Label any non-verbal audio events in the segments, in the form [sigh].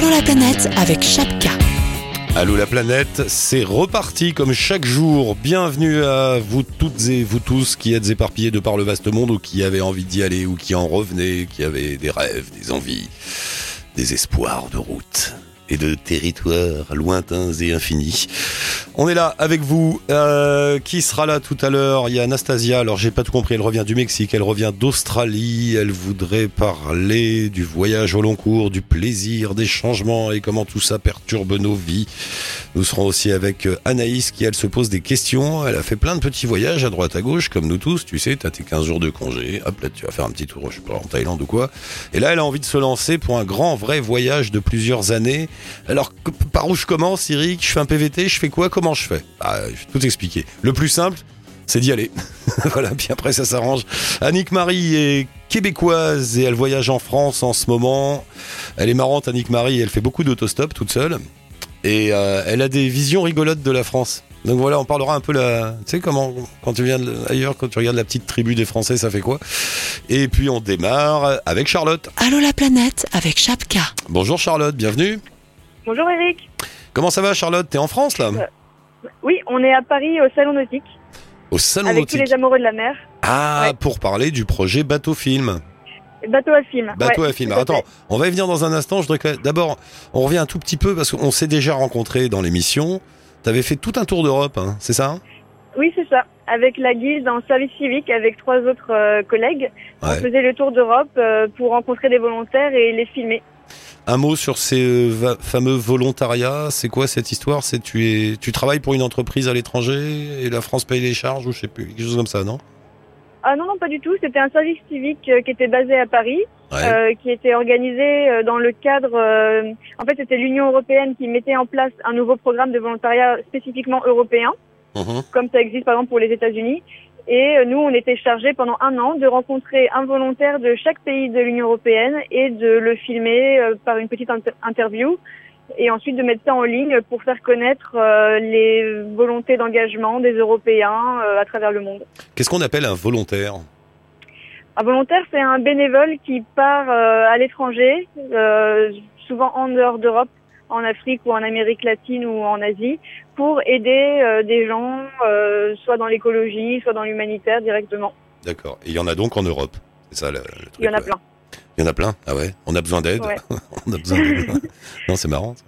Allô la planète avec Chapka. Allô la planète, c'est reparti comme chaque jour. Bienvenue à vous toutes et vous tous qui êtes éparpillés de par le vaste monde ou qui avez envie d'y aller ou qui en revenaient, qui avaient des rêves, des envies, des espoirs de route et de territoires lointains et infinis. On est là avec vous. Euh, qui sera là tout à l'heure? Il y a Anastasia. Alors j'ai pas tout compris. Elle revient du Mexique. Elle revient d'Australie. Elle voudrait parler du voyage au long cours, du plaisir, des changements et comment tout ça perturbe nos vies. Nous serons aussi avec euh, Anaïs qui elle se pose des questions. Elle a fait plein de petits voyages à droite à gauche comme nous tous. Tu sais, t'as tes 15 jours de congé. Hop là, tu vas faire un petit tour, je sais pas, en Thaïlande ou quoi. Et là, elle a envie de se lancer pour un grand vrai voyage de plusieurs années. Alors, que- par où je commence, Eric? Je fais un PVT, je fais quoi? Comment je fais? Bah, Je vais tout expliquer. Le plus simple, c'est d'y aller. [laughs] voilà, puis après ça s'arrange. Annick Marie est québécoise et elle voyage en France en ce moment. Elle est marrante, Annick Marie, elle fait beaucoup d'autostop toute seule. Et euh, elle a des visions rigolotes de la France. Donc voilà, on parlera un peu la, tu sais comment quand tu viens de- ailleurs, quand tu regardes la petite tribu des Français, ça fait quoi? Et puis on démarre avec Charlotte. Allô la planète avec Chapka. Bonjour Charlotte, bienvenue. Bonjour Eric. Comment ça va Charlotte? T'es en France là? Oui, on est à Paris au Salon Nautique Au salon avec tous nautique. les amoureux de la mer. Ah, Ouais. pour parler du projet Bateau Film. Bateau à film. Bateau Ouais, à film. Attends, on va y venir dans un instant. Je voudrais d'abord, on revient un tout petit peu parce qu'on s'est déjà rencontrés dans l'émission. T'avais fait tout un tour d'Europe, hein, c'est ça? Oui, c'est ça. Avec la guilde en service civique avec trois autres euh, collègues, on Ouais. faisait le tour d'Europe euh, pour rencontrer des volontaires et les filmer. Un mot sur ces euh, fameux volontariats. C'est quoi cette histoire? C'est tu es, tu travailles pour une entreprise à l'étranger et la France paye les charges ou je sais plus, quelque chose comme ça, non? Ah non, non, pas du tout. C'était un service civique euh, qui était basé à Paris, Ouais. euh, qui était organisé dans le cadre... euh, en fait, c'était l'Union européenne qui mettait en place un nouveau programme de volontariat spécifiquement européen. Mhm. comme ça existe par exemple pour les États-Unis. Et euh, nous, on était chargés pendant un an de rencontrer un volontaire de chaque pays de l'Union européenne et de le filmer euh, par une petite inter- interview et ensuite de mettre ça en ligne pour faire connaître euh, les volontés d'engagement des Européens à travers le monde. Qu'est-ce qu'on appelle un volontaire? Un volontaire, c'est un bénévole qui part à l'étranger, souvent en dehors d'Europe, en Afrique ou en Amérique latine ou en Asie, pour aider euh, des gens, euh, soit dans l'écologie, soit dans l'humanitaire directement. D'accord. Et il y en a donc en Europe. C'est ça le, le truc. Il y en a ouais. plein. Il y en a plein? Ah ouais? On a besoin d'aide? Ouais. [laughs] on a besoin d'aide. non, c'est marrant. ça.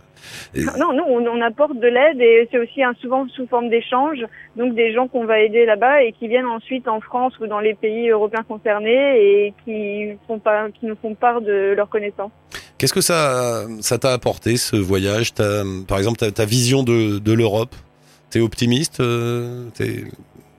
Non, nous, on, on apporte de l'aide et c'est aussi un, souvent sous forme d'échange. Donc des gens qu'on va aider là-bas et qui viennent ensuite en France ou dans les pays européens concernés et qui, font pas, qui nous font part de leurs connaissances. Qu'est-ce que ça ça t'a apporté ce voyage? Par exemple, ta, ta vision de, de l'Europe? T'es optimiste euh, T'es-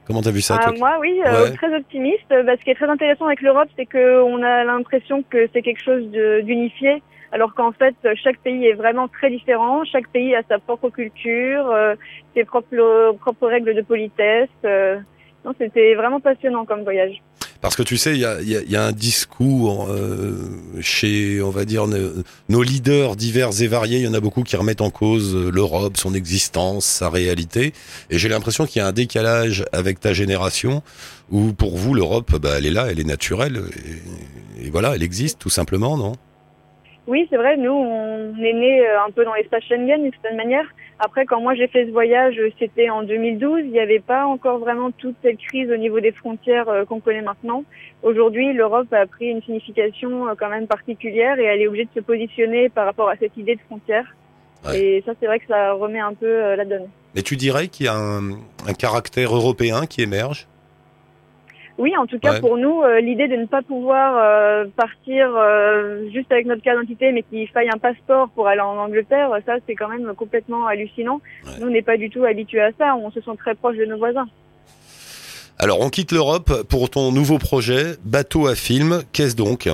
Comment t'as vu ça Ah, moi, oui, euh, Ouais. très optimiste. Bah, ce qui est très intéressant avec l'Europe, c'est qu'on a l'impression que c'est quelque chose de- d'unifié, alors qu'en fait, chaque pays est vraiment très différent. Chaque pays a sa propre culture, euh, ses propres, règles de politesse. euh. non, c'était vraiment passionnant comme voyage. Parce que tu sais, il y a, un discours euh, chez, on va dire, nos, leaders divers et variés. Il y en a beaucoup qui remettent en cause l'Europe, son existence, sa réalité. Et j'ai l'impression qu'il y a un décalage avec ta génération, où pour vous, l'Europe, bah, elle est là, elle est naturelle. Et voilà, elle existe tout simplement, non? Oui, c'est vrai, nous, on est né un peu dans l'espace Schengen d'une certaine manière. Après, quand moi j'ai fait ce voyage, c'était en 2012. Il n'y avait pas encore vraiment toute cette crise au niveau des frontières euh, qu'on connaît maintenant. Aujourd'hui, l'Europe a pris une signification euh, quand même particulière et elle est obligée de se positionner par rapport à cette idée de frontière. Ouais. Et ça, c'est vrai que ça remet un peu euh, la donne. Mais tu dirais qu'il y a un, un caractère européen qui émerge? Oui, en tout cas Ouais. pour nous, euh, l'idée de ne pas pouvoir euh, partir euh, juste avec notre carte d'identité, mais qu'il faille un passeport pour aller en Angleterre, ça c'est quand même complètement hallucinant. Ouais. Nous, on n'est pas du tout habitués à ça. On se sent très proche de nos voisins. Alors, on quitte l'Europe pour ton nouveau projet, Bateau à film. Qu'est-ce donc?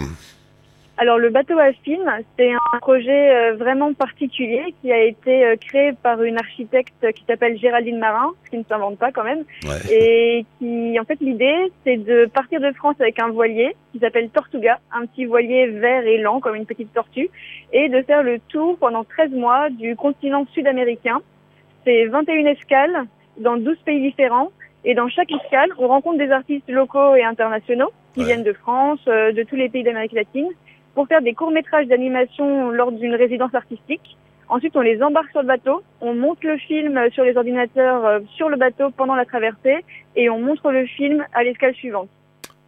Alors le bateau à film, c'est un projet euh, vraiment particulier qui a été euh, créé par une architecte qui s'appelle Géraldine Marin, ce qui ne s'invente pas quand même, Ouais. et qui, en fait, l'idée, c'est de partir de France avec un voilier qui s'appelle Tortuga, un petit voilier vert et lent comme une petite tortue, et de faire le tour pendant 13 mois du continent sud-américain. C'est 21 escales dans 12 pays différents, et dans chaque escale, on rencontre des artistes locaux et internationaux qui Ouais. viennent de France, euh, de tous les pays d'Amérique latine, pour faire des courts-métrages d'animation lors d'une résidence artistique. Ensuite, on les embarque sur le bateau, on monte le film sur les ordinateurs euh, sur le bateau pendant la traversée et on montre le film à l'escale suivante.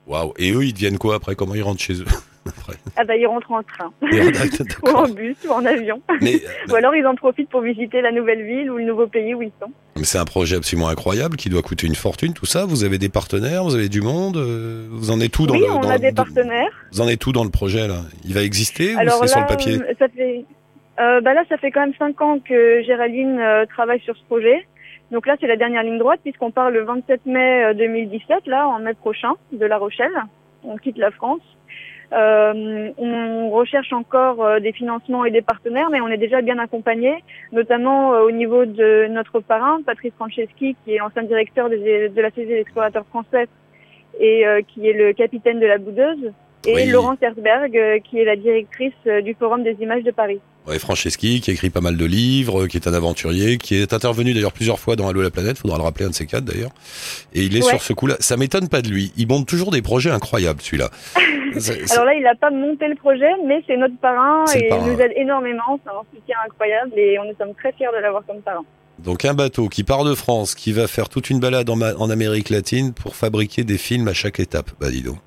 Waouh. Et eux, ils deviennent quoi après? Comment ils rentrent chez eux? Après [laughs] Ah bah ils rentrent en train, [laughs] ou en bus, ou en avion. Mais, [laughs] Ou alors ils en profitent pour visiter la nouvelle ville ou le nouveau pays où ils sont. mais c'est un projet absolument incroyable qui doit coûter une fortune, tout ça. Vous avez des partenaires, vous avez du monde. euh, Vous en êtes tout dans oui, le. on dans a le- des partenaires. Vous en êtes tout dans le projet là? Il va exister ou Alors c'est sur le papier? euh, ça fait, euh, bah là, ça fait quand même cinq ans que Géraldine euh, travaille sur ce projet. Donc là, c'est la dernière ligne droite puisqu'on part le 27 mai euh, 2017, là, en mai prochain, de La Rochelle. On quitte la France. Euh, on recherche encore euh, des financements et des partenaires, mais on est déjà bien accompagné, notamment euh, au niveau de notre parrain, Patrice Franceschi, qui est ancien directeur de la Société des explorateurs français et euh, qui est le capitaine de la Boudeuse, et Oui. Laurence Herzberg, euh, qui est la directrice euh, du Forum des images de Paris. Ouais, Franceschi, qui a écrit pas mal de livres, qui est un aventurier, qui est intervenu d'ailleurs plusieurs fois dans Allo la planète, faudra le rappeler un de ces quatre d'ailleurs. Et il est Ouais. sur ce coup-là. Ça m'étonne pas de lui. Il monte toujours des projets incroyables, celui-là. [laughs] [laughs] Alors là, il n'a pas monté le projet, mais c'est notre parrain et parrain, il nous aide énormément. C'est un soutien incroyable et on nous sommes très fiers de l'avoir comme parrain. Donc un bateau qui part de France, qui va faire toute une balade en, Amérique latine pour fabriquer des films à chaque étape. Bah dis donc.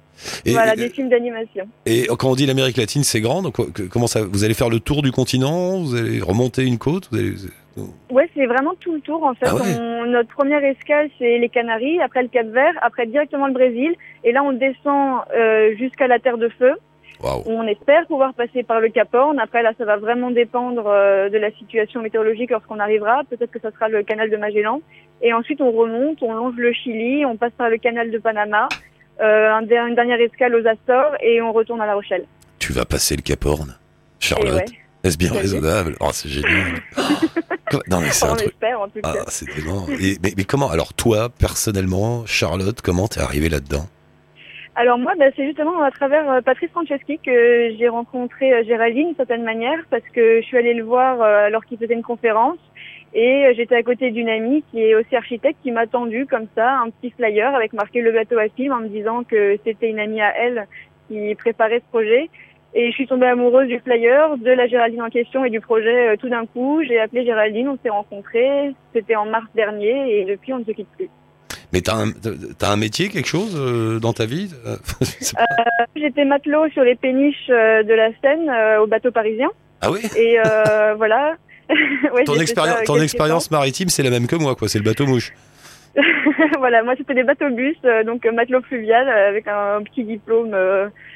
Et, voilà, des films d'animation. et quand on dit l'Amérique latine, c'est grand. Donc comment ça Vous allez faire le tour du continent Vous allez remonter une côte vous allez... Ouais, c'est vraiment tout le tour en fait. Ah ouais. On- notre première escale, c'est les Canaries, après le Cap Vert, après directement le Brésil, et là on descend euh, jusqu'à la Terre de Feu. On espère pouvoir passer par le Cap Horn. Après là, ça va vraiment dépendre euh, de la situation météorologique lorsqu'on arrivera. Peut-être que ça sera le canal de Magellan. Et ensuite, on remonte, on longe le Chili, on passe par le canal de Panama, euh, un une dernière escale aux Açores, et on retourne à La Rochelle. Tu vas passer le Cap Horn, Charlotte. Est-ce bien raisonnable? Oh, c'est génial. [laughs] Non mais c'est un truc. espère en tout cas. Ah, c'est dément. Et, mais, mais comment Alors toi, personnellement, Charlotte, comment t'es arrivée là-dedans? Alors moi, bah, c'est justement à travers euh, Patrice Franceschi que j'ai rencontré euh, Géraldine d'une certaine manière parce que je suis allée le voir euh, alors qu'il faisait une conférence et j'étais à côté d'une amie qui est aussi architecte qui m'a tendu comme ça un petit flyer avec marqué le bateau à film en me disant que c'était une amie à elle qui préparait ce projet. Et je suis tombée amoureuse du flyer, de la Géraldine en question et du projet euh, tout d'un coup. J'ai appelé Géraldine, on s'est rencontrés. C'était en mars dernier et depuis on ne se quitte plus. Mais t'as un, un métier, quelque chose euh, dans ta vie? Euh, [laughs] J'étais matelot sur les péniches de la Seine euh, au bateau parisien. Ah oui? Et [laughs] voilà. [laughs] Ouais, Ton, ça expérience maritime, c'est la même que moi, quoi. C'est le bateau mouche. [laughs] voilà, moi c'était des bateaux bus, euh, donc euh, matelot fluvial euh, avec un, petit diplôme,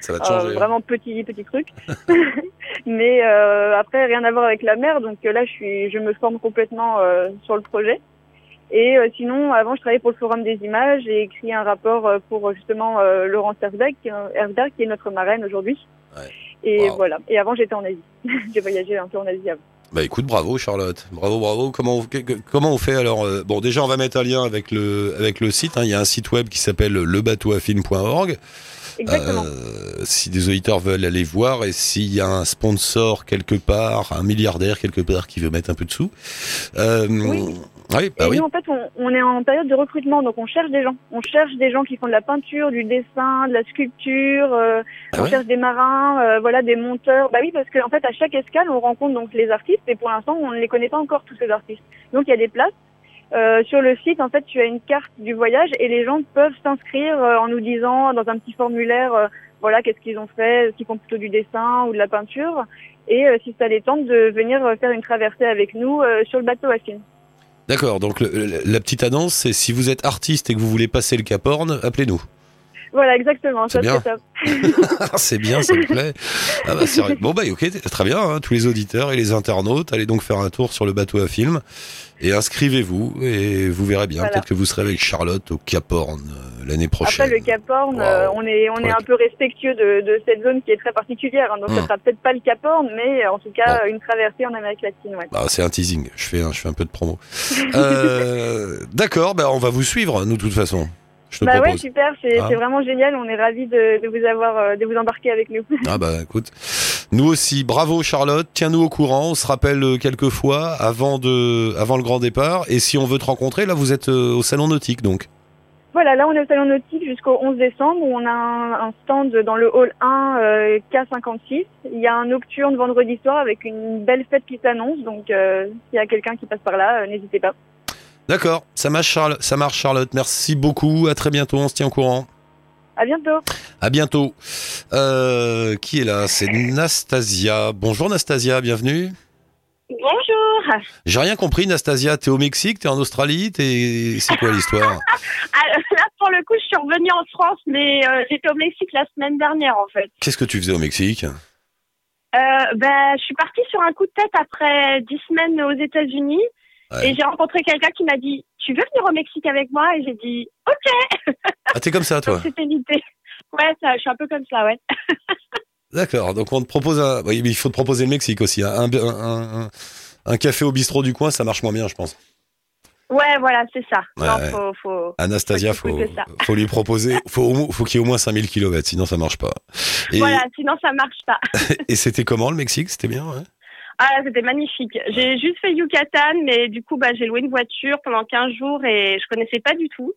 Ça va te changer. hein. vraiment petit petit truc. [laughs] [laughs] Mais euh, après rien à voir avec la mer, donc là je suis, je me forme complètement euh, sur le projet. Et euh, sinon, avant, je travaillais pour le Forum des images. J'ai écrit un rapport euh, pour justement euh, Laurence Herzberg, qui, Herzberg, qui est notre marraine aujourd'hui. Ouais. Et Wow. voilà. Et avant, j'étais en Asie. J'ai voyagé un peu en Asie avant. Bah écoute, bravo Charlotte, bravo, bravo. Comment on, comment on fait alors euh, Bon, déjà on va mettre un lien avec le avec le site. hein. Il y a un site web qui s'appelle lebateauafilm.org. Exactement. Euh, si des auditeurs veulent aller voir et s'il y a un sponsor quelque part, un milliardaire quelque part qui veut mettre un peu de sous. Euh, Oui. Oui, bah et oui. nous, en fait, on, on est en période de recrutement, donc on cherche des gens. On cherche des gens qui font de la peinture, du dessin, de la sculpture. euh, Ah on ouais cherche des marins, euh, voilà, des monteurs. Bah oui, parce qu'en fait, à chaque escale, on rencontre donc les artistes, et pour l'instant, on ne les connaît pas encore tous ces artistes. Donc il y a des places. Euh, sur le site, en fait, tu as une carte du voyage et les gens peuvent s'inscrire euh, en nous disant dans un petit formulaire, euh, voilà, qu'est-ce qu'ils ont fait, s'ils font plutôt du dessin ou de la peinture, et euh, si ça les tente de venir euh, faire une traversée avec nous euh, sur le bateau à film. D'accord. Donc le- le- la petite annonce, c'est si vous êtes artiste et que vous voulez passer le Cap Horn, appelez-nous. Voilà, exactement. C'est Ça, bien. c'est. [laughs] Ah, c'est bien, ça me plaît. Ah bah. Bon bah ok, très bien. hein, tous les auditeurs et les internautes, allez donc faire un tour sur le bateau à film et inscrivez-vous et vous verrez bien. Voilà. Peut-être que vous serez avec Charlotte au Cap Horn euh, l'année prochaine. Après, le Cap Horn, Wow. euh, on est, on Ouais. est un peu respectueux de, de cette zone qui est très particulière. hein. donc, Hmm. ça sera peut-être pas le Cap Horn, mais euh, en tout cas, une traversée en Amérique latine. Ouais. Bah, c'est un teasing. Je fais, un, je fais un peu de promo. [laughs] Euh, D'accord, bah, on va vous suivre, nous, de toute façon. Je te Bah ouais, super. C'est Ah. c'est vraiment génial. On est ravis de, de vous avoir, de vous embarquer avec nous. Ah bah écoute, nous aussi, bravo Charlotte, tiens-nous au courant, on se rappelle euh, quelques fois avant de, avant le grand départ. Et si on veut te rencontrer, là vous êtes euh, au salon nautique donc. Voilà, là on est au salon nautique jusqu'au 11 décembre où on a un, un stand dans le hall 1 euh, K56. Il y a un nocturne vendredi soir avec une belle fête qui s'annonce, donc euh, s'il y a quelqu'un qui passe par là, euh, n'hésitez pas. D'accord, ça marche, ça marche Charlotte. Merci beaucoup. À très bientôt. On se tient au courant. À bientôt. À bientôt. Euh, qui est là? C'est Nastasia. Bonjour Nastasia, bienvenue. Bonjour. J'ai rien compris, Nastasia. T'es au Mexique, t'es en Australie, t'es. C'est quoi l'histoire? [laughs] Là, pour le coup, je suis revenue en France, mais euh, j'étais au Mexique la semaine dernière, en fait. Qu'est-ce que tu faisais au Mexique? Euh, ben, je suis partie sur un coup de tête après dix semaines aux États-Unis Ouais. et j'ai rencontré quelqu'un qui m'a dit Tu veux venir au Mexique avec moi? Et j'ai dit Ok. [laughs] Ah, t'es comme ça, [laughs] toi Donc c'était l'idée. Ouais, ça, je suis un peu comme ça, ouais. [laughs] D'accord, donc on te propose un. Il faut te proposer le Mexique aussi. hein. Un, un, un, un café au bistrot du coin, ça marche moins bien, je pense. Ouais, voilà, c'est ça. Ouais, non, ouais. faut, faut. Anastasia, Faut faut, lui proposer. [laughs] Faut, faut qu'il y ait au moins 5000 km, sinon ça marche pas. Et, Voilà, sinon ça marche pas. et c'était comment le Mexique? C'était bien, ouais? Ah, c'était magnifique. J'ai juste fait Yucatan, mais du coup, bah, j'ai loué une voiture pendant 15 jours et je connaissais pas du tout.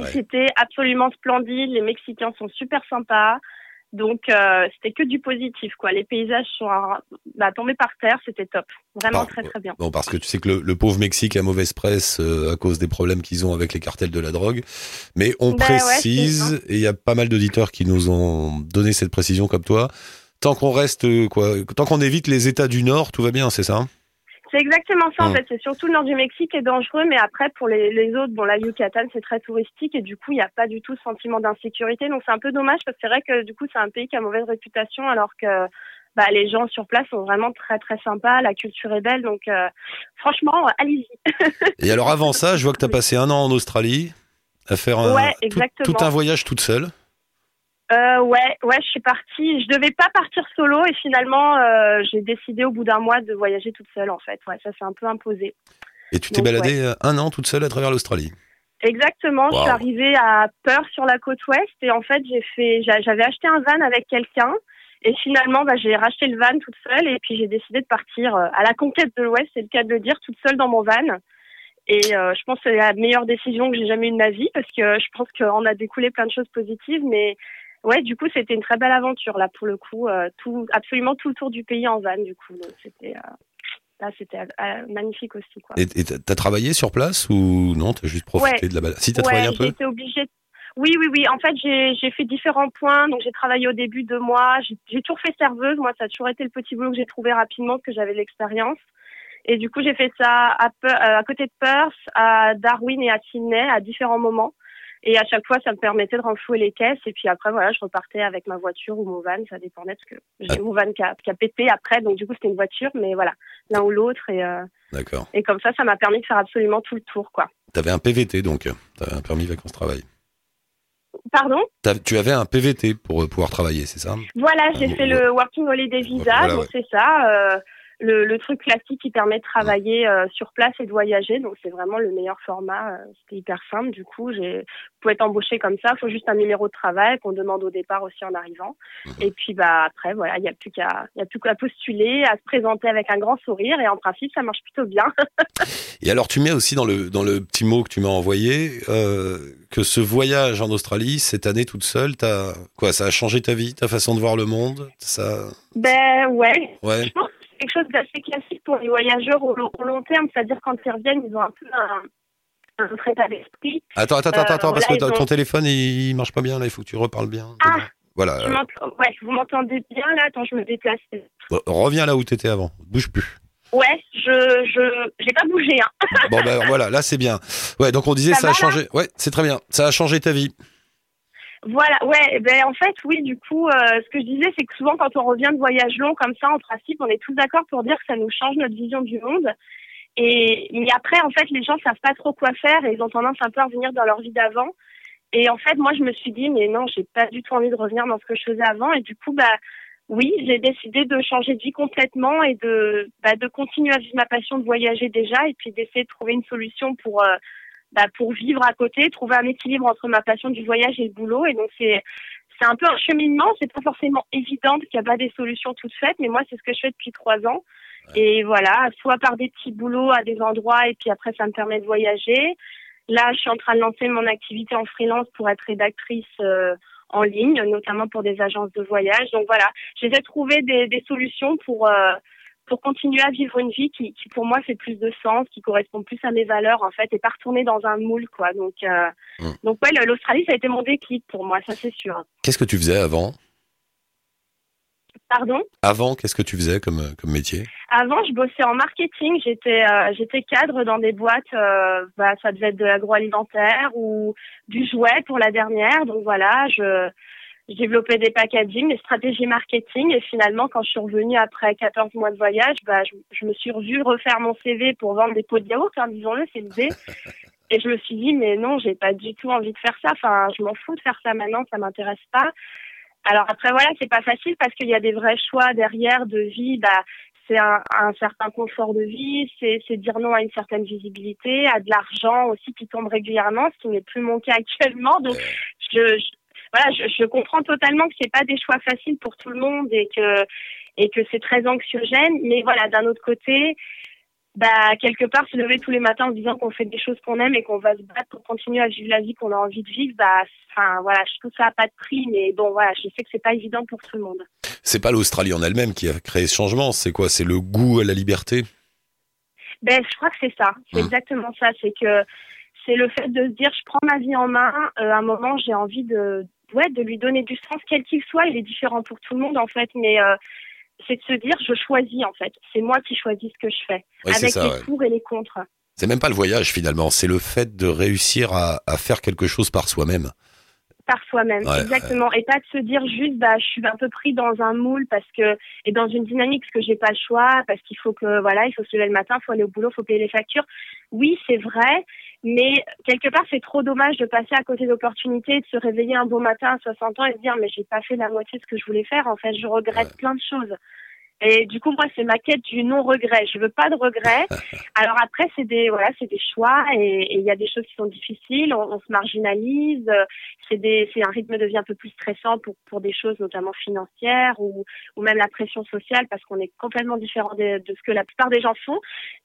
Ouais. C'était absolument splendide. Les Mexicains sont super sympas. Donc, euh, c'était que du positif, quoi. Les paysages sont à- bah, tombés par terre. C'était top. Vraiment Ah, très, très bien. Bon, parce que tu sais que le, le pauvre Mexique a mauvaise presse euh, à cause des problèmes qu'ils ont avec les cartels de la drogue. Mais on Ben ouais, précise, et il y a pas mal d'auditeurs qui nous ont donné cette précision comme toi. Tant qu'on reste, euh, quoi, tant qu'on évite les États du Nord, tout va bien, c'est ça hein? C'est exactement ça, en fait. C'est surtout le nord du Mexique qui est dangereux, mais après, pour les, les autres, bon, la Yucatan, c'est très touristique et du coup, il n'y a pas du tout ce sentiment d'insécurité. Donc, c'est un peu dommage parce que c'est vrai que du coup, c'est un pays qui a mauvaise réputation alors que bah, les gens sur place sont vraiment très, très sympas. La culture est belle. Donc, euh, franchement, allez-y. [laughs] Et alors avant ça, je vois que tu as passé un an en Australie à faire un, Ouais, tout- tout, un voyage toute seule. Euh, ouais, ouais, je suis partie. Je devais pas partir solo et finalement, euh, j'ai décidé au bout d'un mois de voyager toute seule, en fait. Ouais, ça s'est un peu imposé. Et tu t'es Donc, baladé euh, un an toute seule à travers l'Australie. Exactement, je Wow. suis arrivée à Perth sur la côte ouest et en fait j'ai fait, j'a- j'avais acheté un van avec quelqu'un et finalement bah, j'ai racheté le van toute seule et puis j'ai décidé de partir euh, à la conquête de l'ouest, c'est le cas de le dire, toute seule dans mon van. Et euh, je pense que c'est la meilleure décision que j'ai jamais eue de ma vie parce que je pense qu'on a découlé plein de choses positives, mais ouais, du coup c'était une très belle aventure là pour le coup, euh, tout, absolument tout le tour du pays en van du coup, c'était euh, là c'était euh, magnifique aussi quoi. Et t'as travaillé sur place ou non? T'as juste profité Ouais. de la balade Si t'as ouais, travaillé un peu? été obligée. Oui, oui, oui. En fait, j'ai fait différents points. Donc, j'ai travaillé au début deux mois. J'ai toujours fait serveuse. Moi, ça a toujours été le petit boulot que j'ai trouvé rapidement parce que j'avais de l'expérience. Et du coup, j'ai fait ça à côté de Perth, à Darwin et à Sydney à différents moments. Et à chaque fois, ça me permettait de renflouer les caisses. Et puis après, voilà, je repartais avec ma voiture ou mon van. Ça dépendait parce que j'ai Ah. mon van qui a, qui a pété après. Donc, du coup, c'était une voiture. Mais voilà, l'un ou l'autre. Et, euh, D'accord. et comme ça, ça m'a permis de faire absolument tout le tour, quoi. T'avais un PVT donc. T'avais un permis vacances-travail. Pardon? Tu avais un PVT pour euh, pouvoir travailler, c'est ça? Voilà, j'ai Ah, fait bon, le Working Holiday Visa, Voilà, donc ouais. c'est ça, euh, le, le truc classique qui permet de travailler euh, sur place et de voyager, donc c'est vraiment le meilleur format. euh, C'était hyper simple, du coup, j'ai, pouvez être embauché comme ça, il faut juste un numéro de travail qu'on demande au départ aussi en arrivant. Mhm. Et puis bah après, voilà, il n'y a plus qu'à, il y a plus qu'à postuler, à se présenter avec un grand sourire, et en principe, ça marche plutôt bien. [laughs] Et alors tu mets aussi dans le dans le petit mot que tu m'as envoyé euh, que ce voyage en Australie cette année toute seule, t'as quoi Ça a changé ta vie, ta façon de voir le monde Ça, ben ouais, ouais. je pense quelque chose d'assez classique pour les voyageurs au, lo- au long terme, c'est-à-dire quand ils reviennent, ils ont un peu un, un autre état d'esprit. Attends, attends, attends, Euh, attends, parce voilà, que ton ont- téléphone il, marche pas bien là. Il faut que tu reparles bien. Ah. Voilà. Tu euh, ouais, vous m'entendez bien là? Attends, je me déplace. bon, reviens là où t'étais avant. Bouge plus. Ouais, je je j'ai pas bougé hein. Bon ben voilà, là c'est bien. Ouais, donc on disait ça, Ça a va, changé. Ouais, c'est très bien. Ça a changé ta vie. Voilà, ouais, ben en fait oui, du coup, euh, ce que je disais, c'est que souvent quand on revient de voyage long comme ça, en principe, on est tous d'accord pour dire que ça nous change notre vision du monde. Et mais après, en fait, les gens savent pas trop quoi faire et ils ont tendance un peu à revenir dans leur vie d'avant. Et en fait, moi, je me suis dit, mais non, j'ai pas du tout envie de revenir dans ce que je faisais avant. Et du coup, bah oui, j'ai décidé de changer de vie complètement et de bah, de continuer à vivre ma passion de voyager déjà et puis d'essayer de trouver une solution pour euh, bah, pour vivre à côté, trouver un équilibre entre ma passion du voyage et le boulot. Et donc c'est c'est un peu un cheminement. C'est pas forcément évident qu'il n'y a pas des solutions toutes faites, mais moi c'est ce que je fais depuis trois ans. Et voilà, soit par des petits boulots à des endroits et puis après ça me permet de voyager. Là, je suis en train de lancer mon activité en freelance pour être rédactrice euh, en ligne, notamment pour des agences de voyage. Donc voilà, j'essaie de trouver des, des solutions pour euh, pour continuer à vivre une vie qui, qui, pour moi fait plus de sens, qui correspond plus à mes valeurs en fait, et pas retourner dans un moule quoi. Donc euh, Mm. donc ouais, l'Australie ça a été mon déclic pour moi, ça c'est sûr. Qu'est-ce que tu faisais avant? Pardon? Avant, qu'est-ce que tu faisais comme, euh, comme métier? Avant, je bossais en marketing. J'étais euh, j'étais cadre dans des boîtes. euh, bah, ça devait être de l'agroalimentaire ou du jouet pour la dernière. Donc voilà, je, je développais des packaging, des stratégies marketing. Et finalement, quand je suis revenue après 14 mois de voyage, bah, je, je me suis revue refaire mon CV pour vendre des pots de yaourt. Hein, disons-le, c'est l'idée. [laughs] Et je me suis dit, mais non, j'ai pas du tout envie de faire ça. Enfin, je m'en fous de faire ça maintenant, ça m'intéresse pas. Alors après, voilà, c'est pas facile parce qu'il y a des vrais choix derrière de vie. Bah, c'est un, un certain confort de vie, c'est c'est dire non à une certaine visibilité, à de l'argent aussi qui tombe régulièrement, ce qui n'est plus mon cas actuellement. Donc, je, je- voilà, je, je comprends totalement que c'est pas des choix faciles pour tout le monde et que et que c'est très anxiogène. Mais voilà, d'un autre côté, bah quelque part se lever tous les matins en se disant qu'on fait des choses qu'on aime et qu'on va se battre pour continuer à vivre la vie qu'on a envie de vivre, bah enfin voilà, je trouve que ça a pas de prix, mais bon voilà, je sais que c'est pas évident pour tout le monde. C'est pas l'Australie en elle-même qui a créé ce changement, c'est quoi? C'est le goût à la liberté? Ben, je crois que c'est ça. C'est Mm. exactement ça. C'est que c'est le fait de se dire, je prends ma vie en main. euh, à un moment, j'ai envie de, ouais, de lui donner du sens, quel qu'il soit. Il est différent pour tout le monde, en fait. Mais euh, c'est de se dire, je choisis, en fait. C'est moi qui choisis ce que je fais. Ouais, avec ça. les ouais. pour et les contre. C'est même pas le voyage finalement, c'est le fait de réussir à, à faire quelque chose par soi-même. par soi-même, Ouais, exactement, et pas de se dire juste bah je suis un peu pris dans un moule parce que et dans une dynamique parce que j'ai pas le choix, parce qu'il faut que voilà, il faut se lever le matin, faut aller au boulot, faut payer les factures. Oui, c'est vrai, mais quelque part c'est trop dommage de passer à côté d'opportunités, de se réveiller un beau matin à 60 ans et se dire mais j'ai pas fait la moitié de ce que je voulais faire. En fait, je regrette plein de choses. Et du coup, moi, c'est ma quête du non-regret. Je veux pas de regrets. [laughs] Alors après, c'est des voilà, c'est des choix et il y a des choses qui sont difficiles. On, on se marginalise. C'est des c'est un rythme de vie un peu plus stressant pour pour des choses notamment financières ou ou même la pression sociale parce qu'on est complètement différent de, de ce que la plupart des gens font.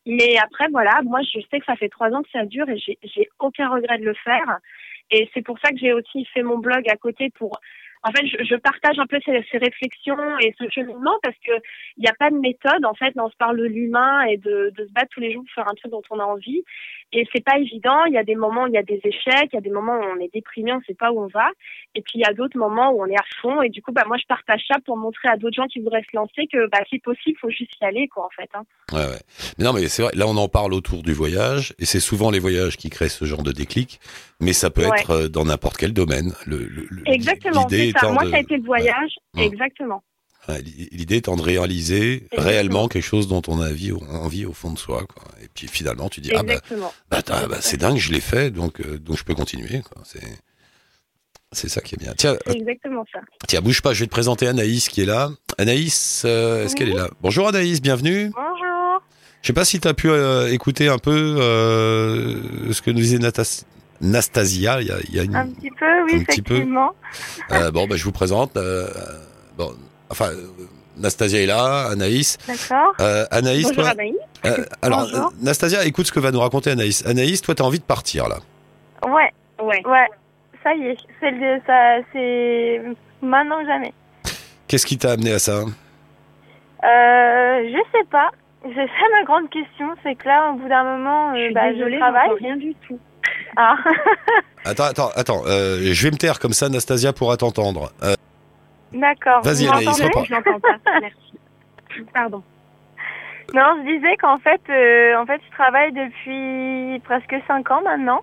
Mais après, voilà, moi, je sais que ça fait trois ans que ça dure et j'ai j'ai aucun regret de le faire. Et c'est pour ça que j'ai aussi fait mon blog à côté pour en fait, je, je partage un peu ces, ces réflexions et ce cheminement parce que il n'y a pas de méthode. En fait, on se parle de l'humain et de, de se battre tous les jours pour faire un truc dont on a envie. Et c'est pas évident. Il y a des moments où il y a des échecs, il y a des moments où on est déprimé, on sait pas où on va. Et puis il y a d'autres moments où on est à fond. Et du coup, bah moi, je partage ça pour montrer à d'autres gens qui voudraient se lancer que bah c'est possible, faut juste y aller, quoi, en fait. Hein. Ouais, ouais. Mais non, mais c'est vrai, là on en parle autour du voyage, et c'est souvent les voyages qui créent ce genre de déclic, mais ça peut Ouais. être euh, dans n'importe quel domaine. Le, le- le- Exactement, l'idée. Étant Moi, de- ça a été le voyage. Ouais. Exactement. L'idée étant de réaliser Exactement. réellement quelque chose dont on a envie, envie au fond de soi. Quoi. Et puis finalement, tu dis, ah bah, bah, bah, c'est dingue, je l'ai fait, donc, euh, donc je peux continuer. C'est, ça qui est bien. Tiens, exactement ça. tiens, bouge pas, je vais te présenter Anaïs qui est là. Anaïs, euh, est-ce Oui. qu'elle est là? Bonjour Anaïs, bienvenue. Bonjour. Je sais pas si tu as pu euh, écouter un peu ce que nous disait Natas- Nastasia. Il y a, il y a une... Un petit peu, oui, Un petit peu. effectivement. Euh, bon, bah, je vous présente. euh, bon, enfin, euh, Nastasia est là, Anaïs. D'accord. Euh, Anaïs, Bonjour toi. Anaïs. euh, alors, Bonjour. euh, Nastasia, écoute ce que va nous raconter Anaïs. Anaïs, toi, tu as envie de partir là. Ouais, Ouais. ouais. Ça y est, c'est le, ça, c'est maintenant que jamais. Qu'est-ce qui t'a amené à ça? Euh, je sais pas. C'est ça ma grande question, c'est que là, au bout d'un moment, Je suis bah, désolée, je travaille. rien du tout. Ah. [laughs] Attends, attends, attends. euh, je vais me taire comme ça, Nastasia pourra t'entendre. Euh, D'accord. Vas-y, Anaïs, reprends. Je n'entends pas. Merci. Pardon. Non, je disais qu'en fait, euh, en fait, je travaille depuis presque cinq ans maintenant.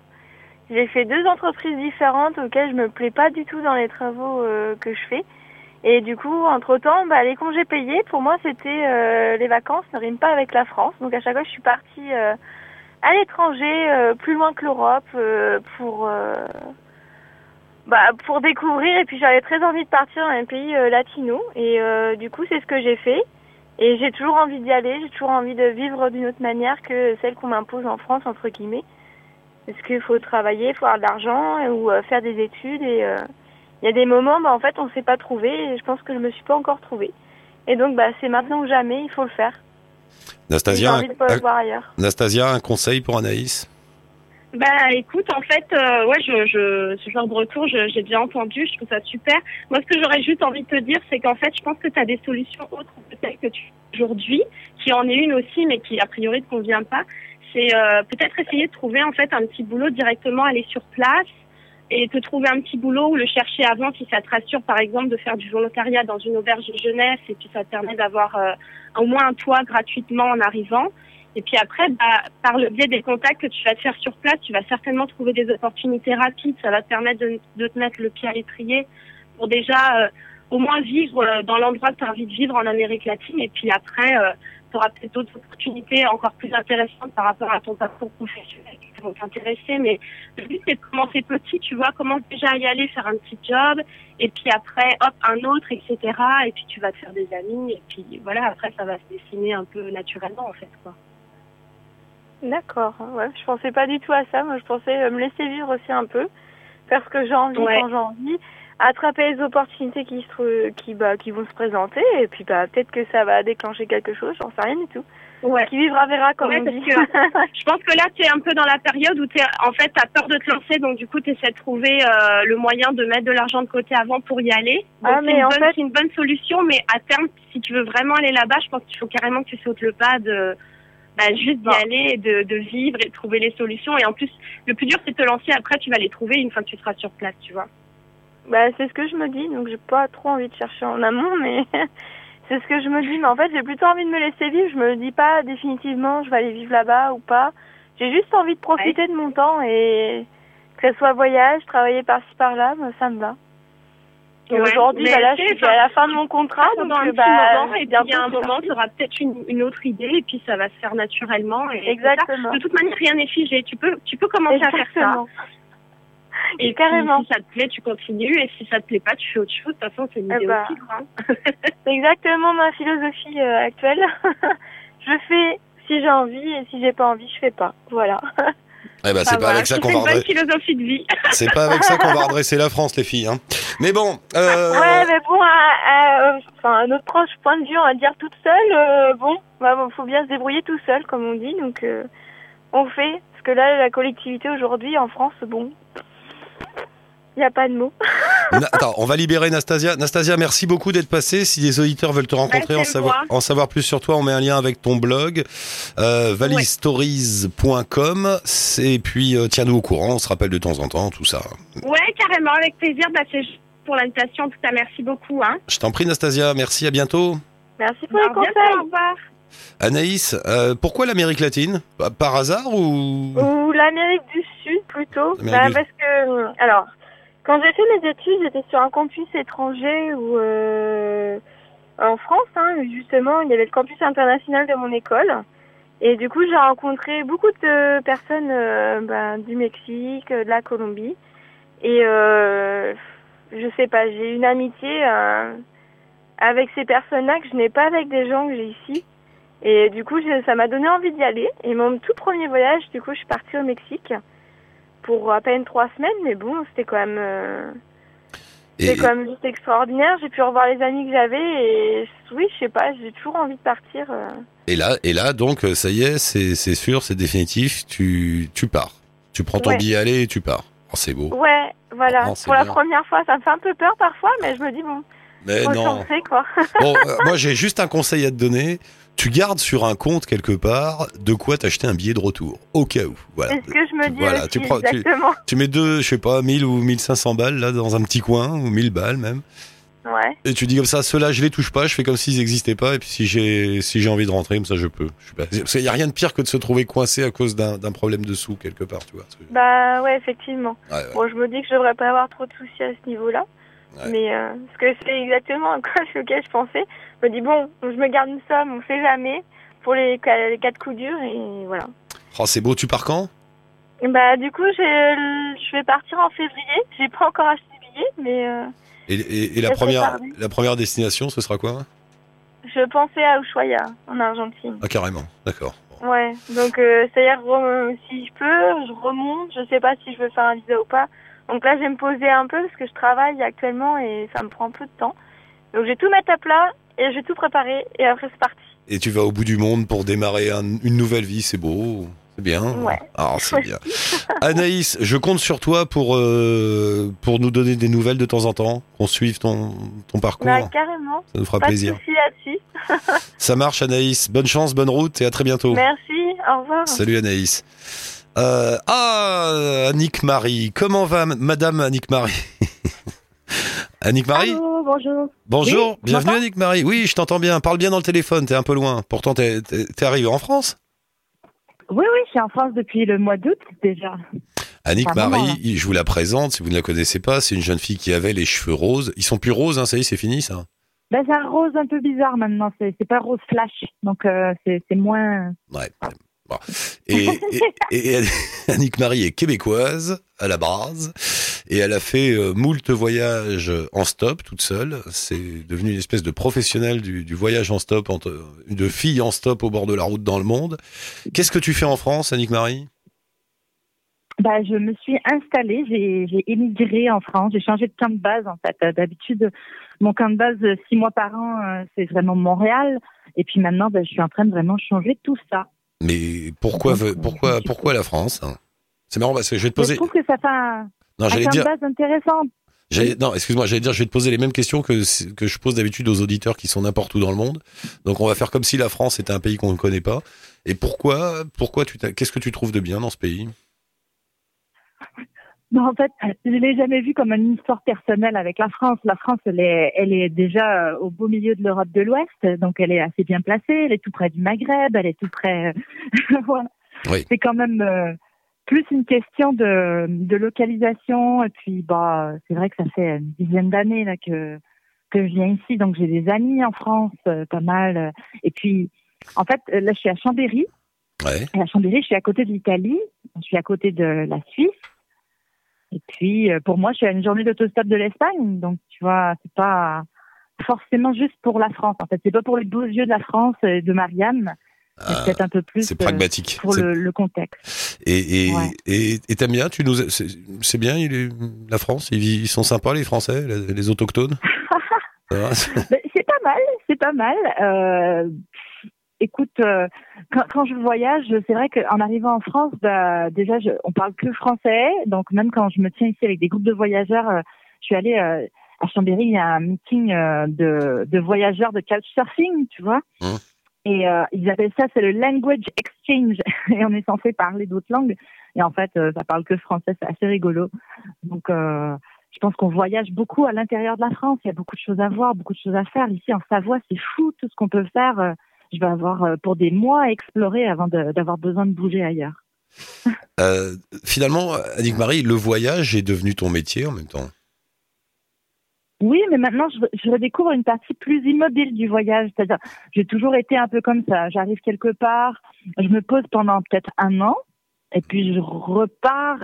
J'ai fait deux entreprises différentes auxquelles je me plais pas du tout dans les travaux que je fais. Et du coup, entre-temps, bah, les congés payés, pour moi, c'était les vacances ne riment pas avec la France. Donc à chaque fois, je suis partie à l'étranger, euh, plus loin que l'Europe, euh, pour euh, bah, pour découvrir. Et puis j'avais très envie de partir dans un pays latino. Et du coup, c'est ce que j'ai fait. Et j'ai toujours envie d'y aller, j'ai toujours envie de vivre d'une autre manière que celle qu'on m'impose en France, entre guillemets. Parce qu'il faut travailler, il faut avoir de l'argent ou euh, faire des études. Et il y a des moments, bah, en fait, on ne s'est pas trouvé. Et je pense que je me suis pas encore trouvée. Et donc, bah, c'est maintenant ou jamais, il faut le faire. Nastasia, envie de pas un, le voir ailleurs. Nastasia, un conseil pour Anaïs? Bah écoute, en fait, euh, ouais, je, je, ce genre de retour, j'ai bien entendu, je trouve ça super. Moi, ce que j'aurais juste envie de te dire, c'est qu'en fait, je pense que tu as des solutions autres peut-être que tu aujourd'hui, qui en est une aussi, mais qui a priori te convient pas. C'est euh, peut-être essayer de trouver en fait un petit boulot directement, aller sur place et te trouver un petit boulot ou le chercher avant si ça te rassure, par exemple, de faire du volontariat dans une auberge jeunesse et puis ça te permet d'avoir euh, au moins un toit gratuitement en arrivant. Et puis après, bah, par le biais des contacts que tu vas te faire sur place, tu vas certainement trouver des opportunités rapides. Ça va te permettre de, de te mettre le pied à l'étrier pour déjà euh, au moins vivre euh, dans l'endroit que tu as envie de vivre en Amérique latine. Et puis après, tu auras peut-être d'autres opportunités encore plus intéressantes par rapport à ton parcours professionnel qui vont t'intéresser. Mais le but, c'est de commencer petit, tu vois, commence déjà à y aller, faire un petit job. Et puis après, hop, un autre, etc. Et puis tu vas te faire des amis. Et puis voilà, après, ça va se dessiner un peu naturellement, en fait, quoi. D'accord. Ouais, je pensais pas du tout à ça. Moi, je pensais euh, me laisser vivre aussi un peu, faire ce que j'ai envie Ouais. quand j'ai envie, attraper les opportunités qui se qui bah qui vont se présenter et puis bah peut-être que ça va déclencher quelque chose. J'en sais rien du tout. Ouais. Qui vivra verra comme Ouais, on dit. que [laughs] Je pense que là, tu es un peu dans la période où tu en fait, tu as peur de te lancer, donc du coup, tu essaies de trouver euh, le moyen de mettre de l'argent de côté avant pour y aller. Donc, Ah, c'est mais une, en bonne- fait- c'est une bonne solution, mais à terme, si tu veux vraiment aller là-bas, je pense qu'il faut carrément que tu sautes le pas de bah, juste d'y aller, et de, de vivre et de trouver les solutions. Et en plus, le plus dur, c'est de te lancer. Après, tu vas les trouver une fois que tu seras sur place, tu vois. Bah, c'est ce que je me dis, donc j'ai pas trop envie de chercher en amont, mais [laughs] c'est ce que je me dis. Mais en fait, j'ai plutôt envie de me laisser vivre. Je me dis pas définitivement je vais aller vivre là-bas ou pas. J'ai juste envie de profiter de mon temps et que ce soit voyage, travailler par-ci par-là, bah, ça me va. Ouais, aujourd'hui, bah, là, je suis à la fin de mon contrat, donc un euh, petit bah, moment, et bientôt, il y a un moment, tu auras peut-être une, une autre idée, et puis ça va se faire naturellement. Et Exactement. De toute manière, rien n'est figé. Tu peux, tu peux commencer à faire ça. Et Carrément. Si ça te plaît, tu continues. Et si ça te plaît pas, tu fais autre chose. De toute façon, c'est l'idée Eh bah. aussi. Quoi. hein. [laughs] C'est exactement ma philosophie euh, actuelle. [laughs] je fais si j'ai envie et si j'ai pas envie, je fais pas. Voilà. [laughs] Eh ben, c'est Ah, pas voilà, avec ça qu'on une va redresser. philosophie de vie. C'est pas avec ça qu'on va redresser la France, les filles. Hein. Mais bon, euh, Ouais, mais bon, à, à- enfin, à notre proche point de vue, on va dire toute seule, euh, bon, bah, bon, faut bien se débrouiller tout seul, comme on dit, donc euh, on fait. Parce que là, la collectivité aujourd'hui en France, bon, n'y a pas de mots. [laughs] Na- attends, on va libérer Nastasia. Nastasia, merci beaucoup d'être passée. Si les auditeurs veulent te rencontrer, en, savoir, moi. en savoir plus sur toi, on met un lien avec ton blog, euh, valistories.com. Et puis, euh, tiens-nous au courant, on se rappelle de temps en temps, tout ça. Ouais, carrément, avec plaisir. Bah, c'est pour l'invitation. En tout cas, merci beaucoup. Hein. Je t'en prie, Nastasia, merci, à bientôt. Merci pour les conseils. au revoir. Anaïs, euh, pourquoi l'Amérique latine? Par- hasard ou? Ou l'Amérique du Sud plutôt. Bah, du- parce que, alors, quand j'ai fait mes études, j'étais sur un campus étranger où, euh, en France, hein, justement, il y avait le campus international de mon école. Et du coup, j'ai rencontré beaucoup de personnes euh, bah, du Mexique, de la Colombie. Et euh, je sais pas, j'ai une amitié euh, avec ces personnes-là que je n'ai pas avec des gens que j'ai ici. Et du coup, ça m'a donné envie d'y aller. Et mon tout premier voyage, du coup, je suis partie au Mexique pour à peine trois semaines, mais bon, c'était quand même, euh, c'était quand même juste extraordinaire. J'ai pu revoir les amis que j'avais et oui, je sais pas, j'ai toujours envie de partir. euh. Et là, et là, donc, ça y est, c'est sûr, c'est définitif, tu, tu pars. Tu prends ton Ouais. billet aller et tu pars. Oh, c'est beau. Ouais, voilà. Oh, pour la première fois, ça me fait un peu peur parfois, mais je me dis bon, Mais non. quoi. Bon, [laughs] euh, moi, j'ai juste un conseil à te donner. Tu gardes sur un compte quelque part de quoi t'acheter un billet de retour, au cas où. Voilà. C'est ce que je me dis voilà, aussi, tu prends- tu- exactement. Tu mets deux, je sais pas, 1000 ou 1500 balles là dans un petit coin, ou 1000 balles même. Ouais. Et tu dis comme ça, ceux-là, je les touche pas, je fais comme s'ils n'existaient pas, et puis si j'ai si j'ai envie de rentrer, comme ça, je peux. Je pas. Parce qu'il y a rien de pire que de se trouver coincé à cause d'un problème de sous quelque part, tu vois. Bah ouais, effectivement. Ouais, ouais. Bon, je me dis que je devrais pas avoir trop de soucis à ce niveau-là. Ouais. Mais euh, parce que c'est exactement à quoi auquel je pensais. Je me dis bon, je me garde une somme, on sait jamais pour les, les quatre coups durs et voilà. Oh, c'est beau, tu pars quand? Bah du coup, je vais partir en février. J'ai pas encore acheté de billets, mais euh, et, et- et la première prépare. la première destination, ce sera quoi? Je pensais à Ushuaia en Argentine. Ah carrément, d'accord. Ouais, donc euh, c'est-à-dire re- si je peux, je remonte. Je sais pas si je veux faire un visa ou pas. Donc là, je vais me poser un peu parce que je travaille actuellement et ça me prend un peu de temps. Donc je vais tout mettre à plat et je vais tout préparer et après c'est parti. Et tu vas au bout du monde pour démarrer un- une nouvelle vie, c'est beau. C'est bien. Ouais. Ah, c'est bien. Anaïs, je compte sur toi pour, euh, pour nous donner des nouvelles de temps en temps, qu'on suive ton, ton parcours. Bah, carrément. Ça nous fera Pas plaisir. de là-dessus. [laughs] Ça marche, Anaïs. Bonne chance, bonne route et à très bientôt. Merci. Au revoir. Salut, Anaïs. Euh, ah, Annick Marie. Comment va Madame Annick Marie? [laughs] Annick Marie Allô, bonjour. Bonjour, Oui, bienvenue Annick Marie. Oui, je t'entends bien. Parle bien dans le téléphone, t'es un peu loin. Pourtant, t'es t'es- t'es arrivé en France. Oui, oui, je suis en France depuis le mois d'août déjà. Annick vraiment, Marie, je vous la présente si vous ne la connaissez pas. C'est une jeune fille qui avait les cheveux roses. Ils sont plus roses, hein, ça y est, c'est fini ça. Ben, c'est un rose un peu bizarre maintenant, c'est pas rose flash, donc euh, c'est moins... Ouais. [laughs] Et, et- et Annick Marie est québécoise à la base et elle a fait euh, moult voyages en stop toute seule. C'est devenu une espèce de professionnelle du, du voyage en stop, entre, de fille en stop au bord de la route dans le monde. Qu'est-ce que tu fais en France, Annick Marie? Ben, je me suis installée, j'ai émigré en France, j'ai changé de camp de base en fait. Euh, D'habitude, mon camp de base, euh, six mois par an, c'est vraiment Montréal. Et puis maintenant, ben, je suis en train de vraiment changer tout ça. Mais pourquoi, pourquoi, je pourquoi la France? C'est marrant parce que je vais te Je poser. trouve que ça fait un, Non, un j'allais dire. base intéressant. J'allais- Non, excuse-moi, j'allais dire, je vais te poser les mêmes questions que, que je pose d'habitude aux auditeurs qui sont n'importe où dans le monde. Donc, on va faire comme si la France était un pays qu'on ne connaît pas. Et pourquoi, pourquoi tu qu'est-ce que tu trouves de bien dans ce pays? Non, en fait, je l'ai jamais vu comme une histoire personnelle avec la France. La France, elle est, elle est déjà euh, au beau milieu de l'Europe de l'Ouest, donc elle est assez bien placée. Elle est tout près du Maghreb, elle est tout près. [laughs] voilà. Oui. C'est quand même euh, plus une question de, de localisation. Et puis, bah, c'est vrai que ça fait une dizaine d'années là que que je viens ici, donc j'ai des amis en France, euh, pas mal. Et puis, en fait, là, je suis à Chambéry. Ouais. Et à Chambéry, je suis à côté de l'Italie, je suis à côté de la Suisse. Et puis, euh, pour moi, je suis à une journée d'autostop de l'Espagne. Donc, tu vois, c'est pas forcément juste pour la France. En fait, c'est pas pour les beaux yeux de la France et de Marianne. C'est Ah, peut-être un peu plus c'est euh, pragmatique. pour le, le contexte. Et et Ouais. et et t'aimes bien Tu nous c'est bien il est- la France ils, sont sympas les Français les, les autochtones? [laughs] C'est pas mal, c'est pas mal. Euh, écoute, euh, quand, quand je voyage, c'est vrai qu'en arrivant en France, bah, déjà, je, on parle que français. Donc, même quand je me tiens ici avec des groupes de voyageurs, euh, je suis allée euh, à Chambéry, il y a un meeting euh, de, de voyageurs de couchsurfing, tu vois? Mmh. Et euh, ils appellent ça, c'est le language exchange. [laughs] Et on est censé parler d'autres langues. Et en fait, euh, ça parle que français, c'est assez rigolo. Donc, euh, je pense qu'on voyage beaucoup à l'intérieur de la France. Il y a beaucoup de choses à voir, beaucoup de choses à faire. Ici, en Savoie, c'est fou tout ce qu'on peut faire. Euh, Je vais avoir pour des mois à explorer avant d'avoir besoin de bouger ailleurs. [laughs] Finalement, Annick Marie, le voyage est devenu ton métier en même temps? Oui, mais maintenant, je, je redécouvre une partie plus immobile du voyage. C'est-à-dire, j'ai toujours été un peu comme ça. J'arrive quelque part, je me pose pendant peut-être un an, et puis je repars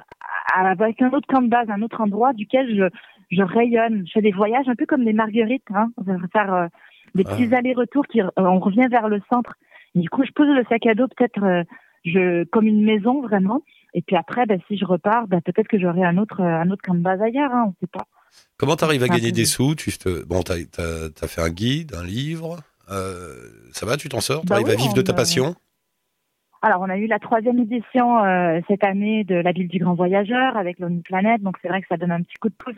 à- avec un autre camp de base, un autre endroit duquel je, je rayonne. Je fais des voyages un peu comme des marguerites. Hein. On va faire euh, des petits allers-retours. Qui, euh, on revient vers le centre. Et du coup, je pose le sac à dos peut-être euh, je, comme une maison vraiment. Et puis après, ben, si je repars, ben, peut-être que j'aurai un autre, un autre camp de base ailleurs. Hein, on sait pas. Comment t'arrives à Un gagner des sous? Tu te bon t'as fait un guide, un livre. euh, ça va, tu t'en sors? Bah T'arrives oui, à vivre de ta euh, passion? Alors, on a eu la troisième édition euh, cette année de la ville du grand voyageur avec Lonely Planet, donc c'est vrai que ça donne un petit coup de pouce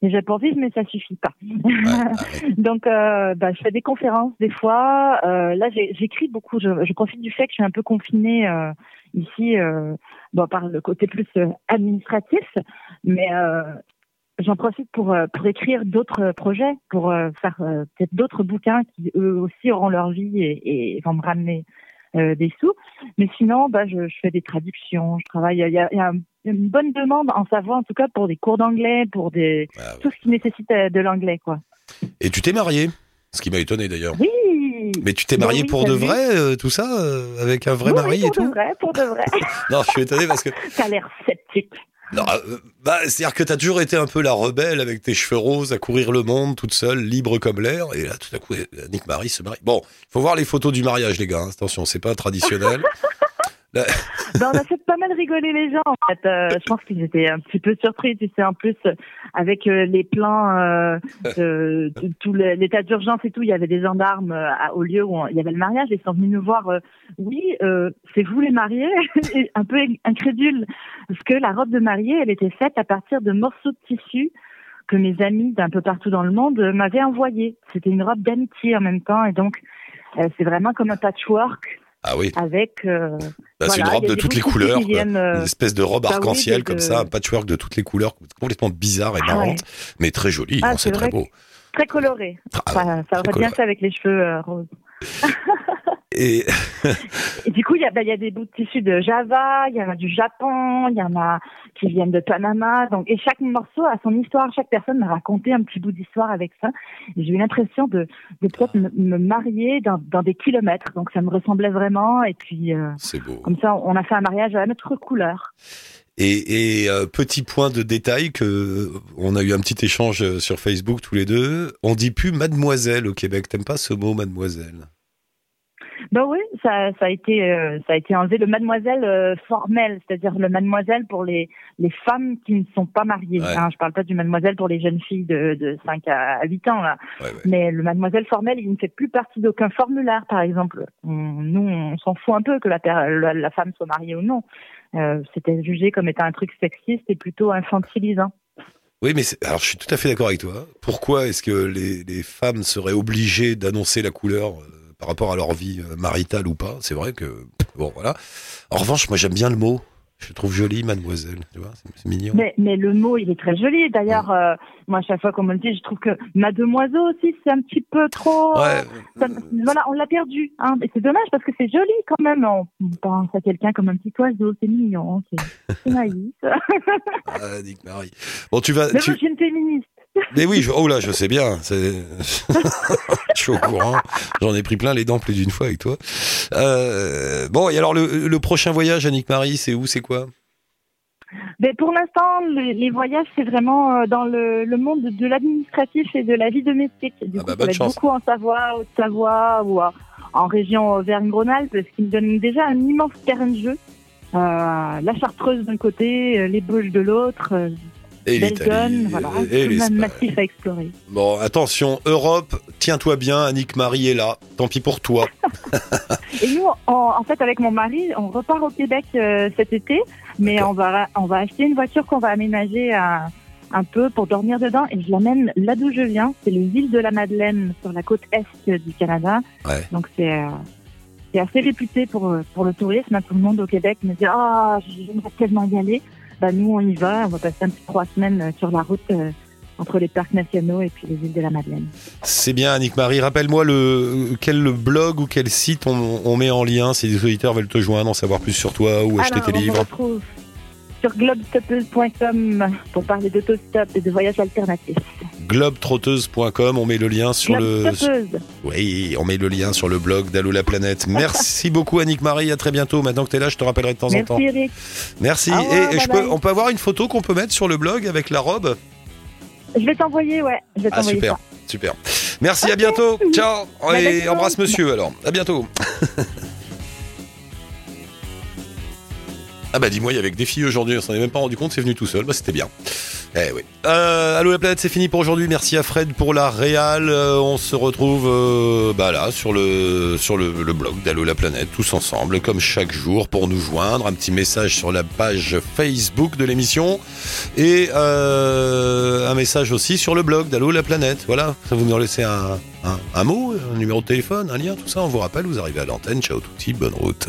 déjà pour vivre, mais ça suffit pas. Ouais, ah [laughs] ouais. donc, euh, bah, je fais des conférences des fois. Euh, là, j'écris beaucoup. Je, je profite du fait que je suis un peu confinée euh, ici, bon, par le côté plus administratif, mais j'en profite pour euh, pour écrire d'autres projets, pour euh, faire euh, peut-être d'autres bouquins qui eux aussi auront leur vie et, et vont me ramener euh, des sous. Mais sinon, bah, je, je fais des traductions, je travaille. Il y a, il y a un- une bonne demande en Savoie, en tout cas, pour des cours d'anglais, pour des Ah ouais. tout ce qui nécessite euh, de l'anglais, quoi. Et tu t'es marié? Ce qui m'a étonné d'ailleurs. Oui. Mais tu t'es marié oui, pour de vrai, euh, tout ça, euh, avec un vrai Oui, mari oui, et pour de tout? vrai, pour de vrai. [laughs] Non, je suis étonné parce que [laughs] T'as l'air sceptique. Euh, bah, c'est-à-dire que t'as toujours été un peu la rebelle avec tes cheveux roses à courir le monde toute seule, libre comme l'air, et là tout à coup, Nick Marie se marie. Bon, faut voir les photos du mariage, les gars. hein. Attention, c'est pas traditionnel. [laughs] Ben, on a fait pas mal rigoler les gens en fait. Euh, je pense qu'ils étaient un petit peu surpris, tu sais, en plus avec euh, les plans euh, de, tout l'état d'urgence et tout, il y avait des gendarmes euh, au lieu où il y avait le mariage ils sont venus nous voir. euh, oui, c'est vous les mariés, [laughs] un peu incrédule parce que la robe de mariée, elle était faite à partir de morceaux de tissu que mes amis d'un peu partout dans le monde m'avaient envoyé. C'était une robe d'amitié en même temps et donc c'est vraiment comme un patchwork Ah oui, avec. euh, Bah, c'est une robe de toutes les couleurs, viennent, euh, une espèce de robe bah arc-en-ciel comme de- ça, un patchwork de toutes les couleurs, complètement bizarre et Ah ouais. marrante, mais très jolie. Ah, hein, c'est très beau. très coloré. Ah, Ça, ça aurait coloré. bien fait avec les cheveux euh, roses. [laughs] Et [laughs] Et du coup, il y a, bah, il y a des bouts de tissu de Java, il y en a du Japon, il y en a qui viennent de Panama. Donc, et chaque morceau a son histoire. Chaque personne m'a raconté un petit bout d'histoire avec ça. J'ai eu l'impression de, de peut-être me, me marier dans, dans des kilomètres. Donc, ça me ressemblait vraiment. Et puis, euh, beau. comme ça, on a fait un mariage à notre couleur. Et, et, euh, petit point de détail que on a eu un petit échange euh, sur Facebook tous les deux. On dit plus mademoiselle au Québec. T'aimes pas ce mot mademoiselle? Ben oui, ça, ça a été, euh, ça a été enlevé le mademoiselle euh, formel, c'est-à-dire le mademoiselle pour les les femmes qui ne sont pas mariées. Ouais. Hein, je parle pas du mademoiselle pour les jeunes filles de, de 5 à 8 ans là. Ouais, ouais. Mais le mademoiselle formel, il ne fait plus partie d'aucun formulaire, par exemple. On- nous, on s'en fout un peu que la, la, la femme soit mariée ou non. Euh, C'était jugé comme étant un truc sexiste et plutôt infantilisant. Oui, mais alors je suis tout à fait d'accord avec toi. Pourquoi est-ce que les, les femmes seraient obligées d'annoncer la couleur euh, par rapport à leur vie euh, maritale ou pas C'est vrai que bon voilà. En revanche, moi j'aime bien le mot. Je trouve joli, mademoiselle. Tu vois, c'est mignon. Mais, mais le mot, il est très joli. D'ailleurs, euh, moi, à chaque fois qu'on me le dit, je trouve que mademoiselle aussi, c'est un petit peu trop. Ouais. Ça- voilà, on l'a perdu. Hein. Et c'est dommage parce que c'est joli quand même. On, pense à quelqu'un comme un petit oiseau, c'est mignon, c'est c'est [laughs] naïf. Ah, Nick Marie. Bon, tu vas. Mais tu- moi, je suis une féministe. Mais oui, je... oh là, je sais bien. [laughs] je suis au courant. J'en ai pris plein les dents plus d'une fois avec toi. Euh, Bon, et alors le, le prochain voyage, Annick Marie, c'est où, c'est quoi? Mais pour l'instant, les, les voyages, c'est vraiment euh, dans le, le monde de l'administratif et de la vie domestique. Du Ah coup, bah, ça va beaucoup en Savoie, Haute-Savoie ou euh, en région Auvergne-Rhône-Alpes, ce qui me donne déjà un immense terrain de jeu. Euh, la Chartreuse d'un côté, les Bauges de l'autre, Et l'Italie. voilà, et l'Espagne. massif à explorer. Bon, attention, Europe, tiens-toi bien, Annick Marie est là. Tant pis pour toi. [laughs] Et nous, en, en fait, avec mon mari, on repart au Québec euh, cet été, mais on va, on va acheter une voiture qu'on va aménager un, un peu pour dormir dedans et je l'amène là d'où je viens. C'est les îles de la Madeleine sur la côte est du Canada. Ouais. Donc c'est euh, c'est assez réputé pour, pour le tourisme. Tout le monde au Québec me dit Ah, j'aimerais tellement y aller. Bah, nous, on y va. On va passer un petit trois semaines euh, sur la route euh, entre les parcs nationaux et puis les îles de la Madeleine. C'est bien, Annick Marie. Rappelle-moi le quel blog ou quel site on, on met en lien si des auditeurs veulent te joindre, en savoir plus sur toi ou acheter Alors, tes on me livres. retrouve sur globestoppeuse.com pour parler d'autostop et de voyages alternatifs. Globetrotteuse.com, on met le lien sur le. Oui, on met le lien sur le blog d'Allo la planète. [laughs] Merci beaucoup Annick Marie, à très bientôt. Maintenant que tu es là, je te rappellerai de temps en temps. Merci Eric. Merci. Et et je peux, on peut avoir une photo qu'on peut mettre sur le blog avec la robe? Je vais t'envoyer, ouais. Je vais Ah super, ça. super. Merci, à bientôt. [laughs] Ciao. Bye, Et embrasse monsieur alors. À bientôt. [laughs] Ah bah dis-moi, il y avait des filles aujourd'hui, on s'en est même pas rendu compte, c'est venu tout seul, bah c'était bien. Eh oui. Euh, Allô la planète, c'est fini pour aujourd'hui. Merci à Fred pour la réal. Euh, on se retrouve euh, bah là sur le sur le, blog d'Allo la planète, tous ensemble, comme chaque jour, pour nous joindre. Un petit message sur la page Facebook de l'émission et un message aussi sur le blog d'Allo la planète. Voilà, ça vous nous laissez un, un, un mot, un numéro de téléphone, un lien, tout ça. On vous rappelle, vous arrivez à l'antenne. Ciao touti, bonne route.